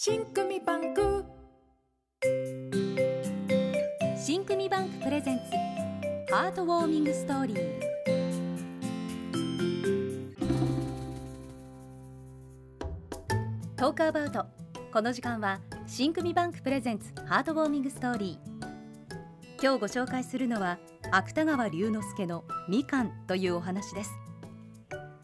信組バンク。信組バンク presents heartwarming story。Talk about。この時間は信組バンク presents heartwarming story。今日ご紹介するのは芥川龍之介のみかんというお話です。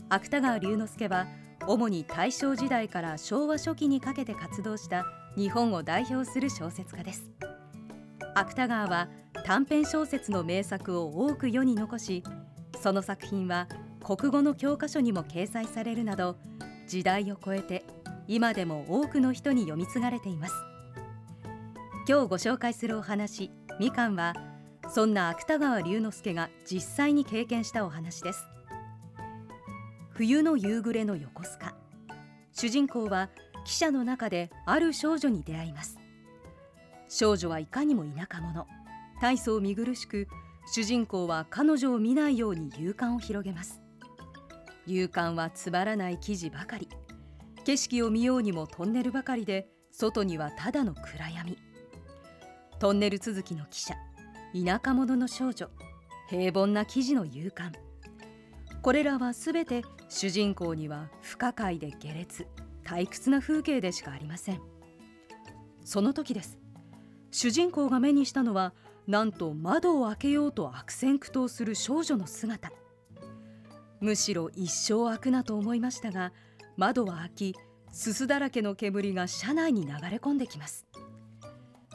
芥川龍之介は主に大正時代から昭和初期にかけて活動した日本を代表する小説家です。芥川は短編小説の名作を多く世に残しその作品は国語の教科書にも掲載されるなど時代を超えて今でも多くの人に読み継がれています。今日ご紹介するお話みかんはそんな芥川龍之介が実際に経験したお話です。冬の夕暮れの横須賀。主人公は汽車の中である少女に出会います。少女はいかにも田舎者。大層見苦しく主人公は彼女を見ないように勇敢を広げます。勇敢はつまらない記事ばかり。景色を見ようにもトンネルばかりで外にはただの暗闇。トンネル続きの汽車。田舎者の少女。平凡な記事の勇敢。これらはすべて主人公には不可解で下劣退屈な風景でしかありません。その時です。主人公が目にしたのはなんと窓を開けようと悪戦苦闘する少女の姿。むしろ一生開くなと思いましたが窓は開きすすだらけの煙が車内に流れ込んできます。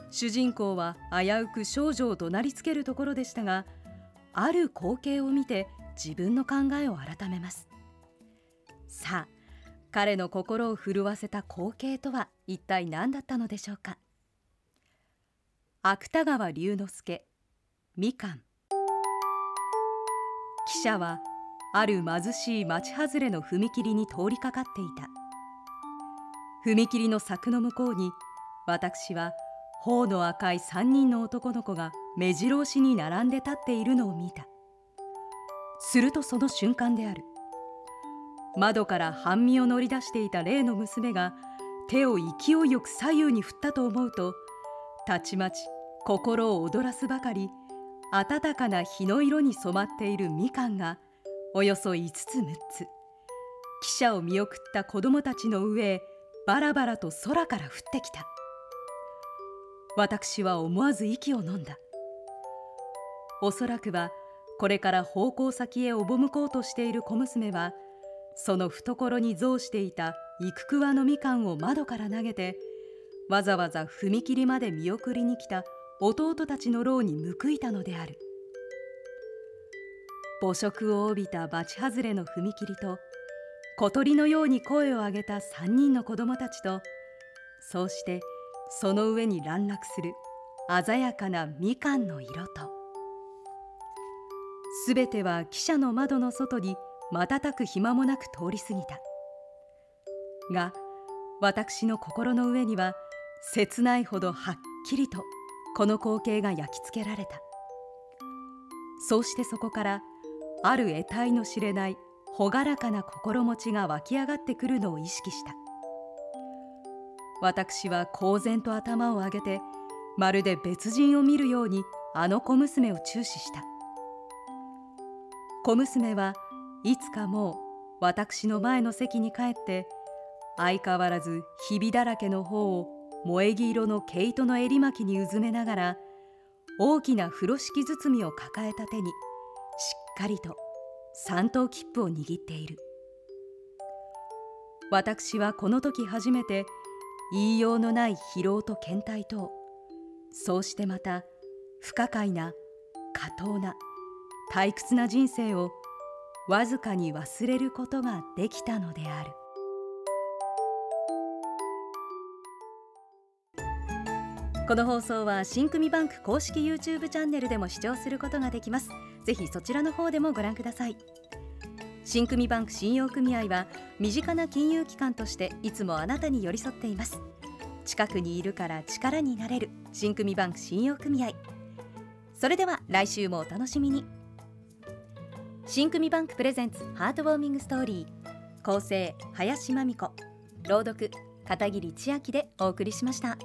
主人公は危うく少女を怒鳴りつけるところでしたがある光景を見て自分の考えを改めます。さあ彼の心を震わせた光景とは一体何だったのでしょうか。芥川龍之介みかん。記者はある貧しい町外れの踏切に通りかかっていた。踏切の柵の向こうに私は頬の赤い3人の男の子が目白押しに並んで立っているのを見た。するとその瞬間である。窓から半身を乗り出していた例の娘が手を勢いよく左右に振ったと思うとたちまち心を躍らすばかり暖かな日の色に染まっているみかんがおよそ5つ6つ汽車を見送った子供たちの上へバラバラと空から降ってきた。私は思わず息を飲んだ。おそらくはこれから奉公先へ赴こうとしている小娘はその懐に蔵していた幾桑のみかんを窓から投げてわざわざ踏切まで見送りに来た弟たちの牢に報いたのである。母食を帯びた罰外れの踏切と小鳥のように声を上げた3人の子供たちとそうしてその上に乱落する鮮やかなみかんの色と。すべては汽車の窓の外に瞬く暇もなく通り過ぎた。が私の心の上には切ないほどはっきりとこの光景が焼き付けられた。そうしてそこからある得体の知れない朗らかな心持ちが湧き上がってくるのを意識した。私は公然と頭を上げてまるで別人を見るようにあの小娘を注視した。小娘はいつかもう私の前の席に帰って相変わらずひびだらけの方を萌え木色の毛糸の襟巻きにうずめながら大きな風呂敷包みを抱えた手にしっかりと三等切符を握っている。私はこの時初めて言いようのない疲労と倦怠とそうしてまた不可解な過当な退屈な人生をわずかに忘れることができたのである。この放送は新組バンク公式 YouTube チャンネルでも視聴することができます。ぜひそちらの方でもご覧ください。新組バンク信用組合は身近な金融機関としていつもあなたに寄り添っています。近くにいるから力になれる新組バンク信用組合。それでは来週もお楽しみに。新組バンクプレゼンツハートウォーミングストーリー構成林真美子朗読片桐千秋でお送りしました。